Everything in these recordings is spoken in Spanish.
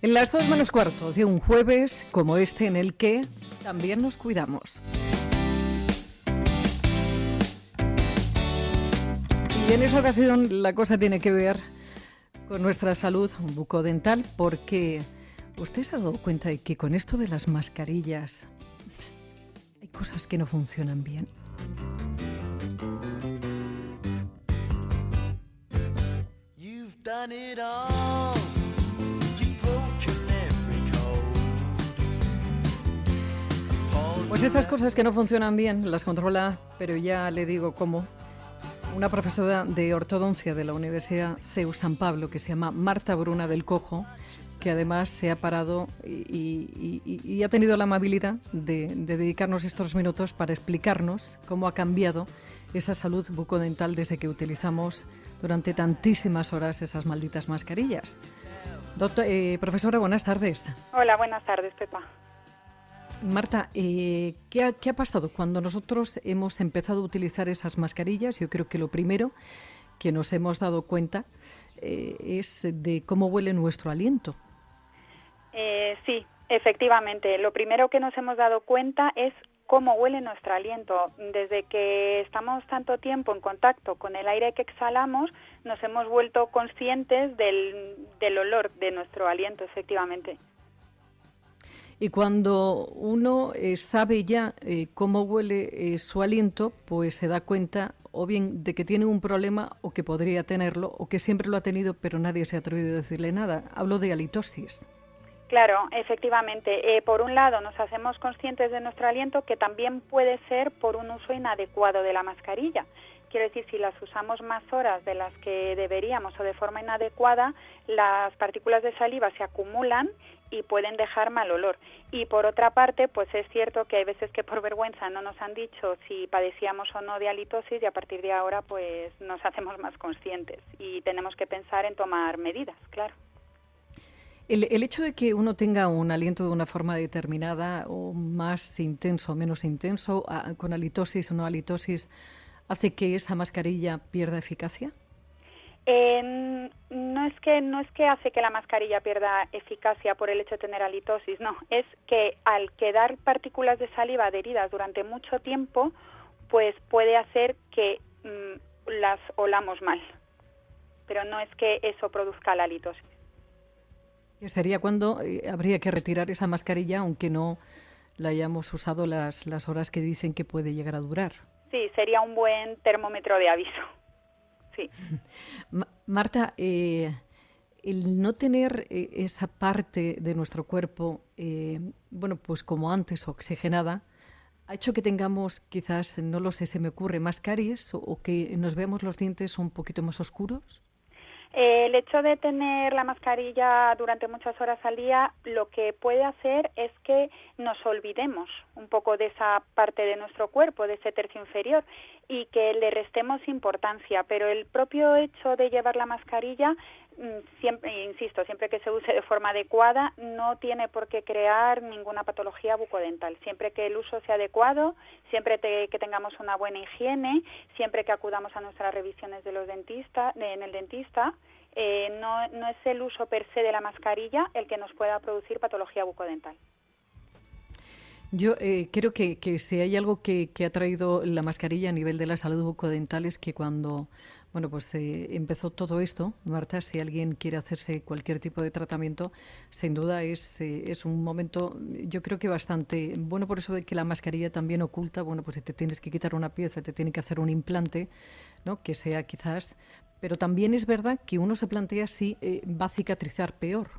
En las dos menos cuarto de un jueves como este en el que también nos cuidamos. Y en esta ocasión la cosa tiene que ver con nuestra salud bucodental porque usted se ha dado cuenta de que con esto de las mascarillas hay cosas que no funcionan bien. Pues esas cosas que no funcionan bien las controla, pero ya le digo cómo. Una profesora de ortodoncia de la Universidad CEU San Pablo, que se llama Marta Bruna del Cojo, que además se ha parado y, ha tenido la amabilidad de, de, dedicarnos estos minutos para explicarnos cómo ha cambiado esa salud bucodental desde que utilizamos durante tantísimas horas esas malditas mascarillas. Doctor, eh, profesora, buenas tardes. Hola, buenas tardes, Pepa. Marta, eh, ¿qué, ha, pasado cuando nosotros hemos empezado a utilizar esas mascarillas? Yo creo que lo primero que nos hemos dado cuenta eh, es de cómo huele nuestro aliento. sí, efectivamente. Lo primero que nos hemos dado cuenta es cómo huele nuestro aliento. Desde que estamos tanto tiempo en contacto con el aire que exhalamos, nos hemos vuelto conscientes del, olor de nuestro aliento, efectivamente. Y cuando uno eh, sabe ya eh, cómo huele eh, su aliento, pues se da cuenta o bien de que tiene un problema o que podría tenerlo o que siempre lo ha tenido pero nadie se ha atrevido a decirle nada. Hablo de halitosis. Claro, efectivamente. Eh, por un lado, nos hacemos conscientes de nuestro aliento, que también puede ser por un uso inadecuado de la mascarilla. Quiero decir, si las usamos más horas de las que deberíamos o de forma inadecuada, las partículas de saliva se acumulan y pueden dejar mal olor. Y por otra parte, pues es cierto que hay veces que por vergüenza no nos han dicho si padecíamos o no de halitosis y a partir de ahora pues nos hacemos más conscientes y tenemos que pensar en tomar medidas, claro. El, hecho de que uno tenga un aliento de una forma determinada o más intenso o menos intenso, con halitosis o no halitosis, ¿hace que esa mascarilla pierda eficacia? no es que no es que hace que la mascarilla pierda eficacia por el hecho de tener halitosis, no, es que al quedar partículas de saliva adheridas durante mucho tiempo, pues puede hacer que mm, las olamos mal. Pero no es que eso produzca la halitosis. Sería cuando eh, habría que retirar esa mascarilla, aunque no la hayamos usado las, las horas que dicen que puede llegar a durar. Sí, sería un buen termómetro de aviso. Sí. Marta, eh, el no tener eh, esa parte de nuestro cuerpo, bueno, pues como antes, oxigenada, ha hecho que tengamos quizás, no lo sé, se me ocurre, más caries o que nos veamos los dientes un poquito más oscuros. Eh, el hecho de tener la mascarilla durante muchas horas al día lo que puede hacer es que nos olvidemos un poco de esa parte de nuestro cuerpo, de ese tercio inferior, y que le restemos importancia. Pero el propio hecho de llevar la mascarilla Mm, siempre, insisto, siempre que se use de forma adecuada, no tiene por qué crear ninguna patología bucodental. Siempre que el uso sea adecuado, siempre que tengamos una buena higiene, siempre que acudamos a nuestras revisiones de los dentistas, en el dentista, eh, no, no es el uso per se de la mascarilla el que nos pueda producir patología bucodental. Yo eh, creo que, que, si hay algo que, que, ha traído la mascarilla a nivel de la salud bucodental es que cuando bueno, pues eh, empezó todo esto, Marta, si alguien quiere hacerse cualquier tipo de tratamiento, sin duda es, eh, es un momento, yo creo que bastante bueno por eso de que la mascarilla también oculta, bueno, pues si te tienes que quitar una pieza, te tiene que hacer un implante, ¿no? Que sea quizás, pero también es verdad que uno se plantea si eh, va a cicatrizar peor.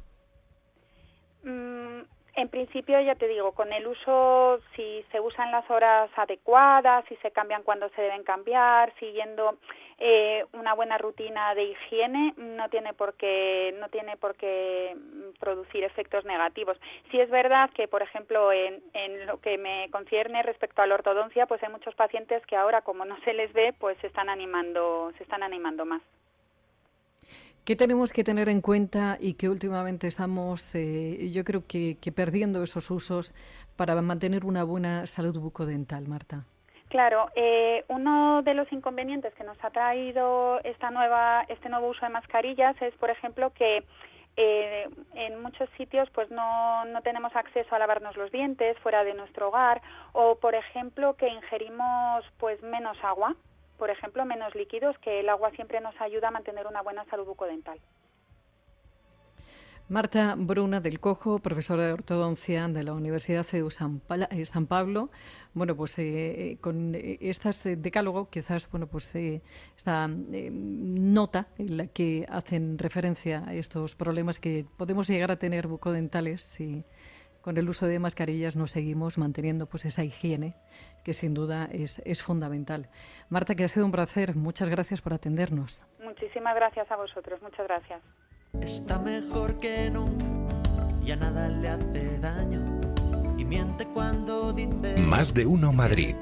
Mm, en principio, ya te digo, con el uso, si se usan las horas adecuadas, si se cambian cuando se deben cambiar, siguiendo eh, una buena rutina de higiene no tiene por qué no tiene por qué producir efectos negativos. Si es verdad que, por ejemplo, en, en lo que me concierne respecto a la ortodoncia, pues hay muchos pacientes que ahora, como no se les ve, pues se están animando, se están animando más. ¿Qué tenemos que tener en cuenta y que últimamente estamos, eh, yo creo que, perdiendo esos usos para mantener una buena salud bucodental, Marta? Claro, eh, uno de los inconvenientes que nos ha traído esta nueva, este nuevo uso de mascarillas es, por ejemplo, que eh, en muchos sitios pues no, no tenemos acceso a lavarnos los dientes fuera de nuestro hogar o por ejemplo que ingerimos pues menos agua por ejemplo menos líquidos que el agua siempre nos ayuda a mantener una buena salud bucodental Marta Bruna del Cojo, profesora de ortodoncia de la Universidad de San, eh, Pablo. Bueno, pues eh, eh, con este decálogo, quizás, bueno, pues esta nota en la que hacen referencia a estos problemas que podemos llegar a tener bucodentales si con el uso de mascarillas no seguimos manteniendo pues esa higiene que sin duda es, es fundamental. Marta, que ha sido un placer. Muchas gracias por atendernos. Muchísimas gracias a vosotros. Muchas gracias está mejor que nunca, ya nada le hace daño y miente cuando dice más de uno Madrid.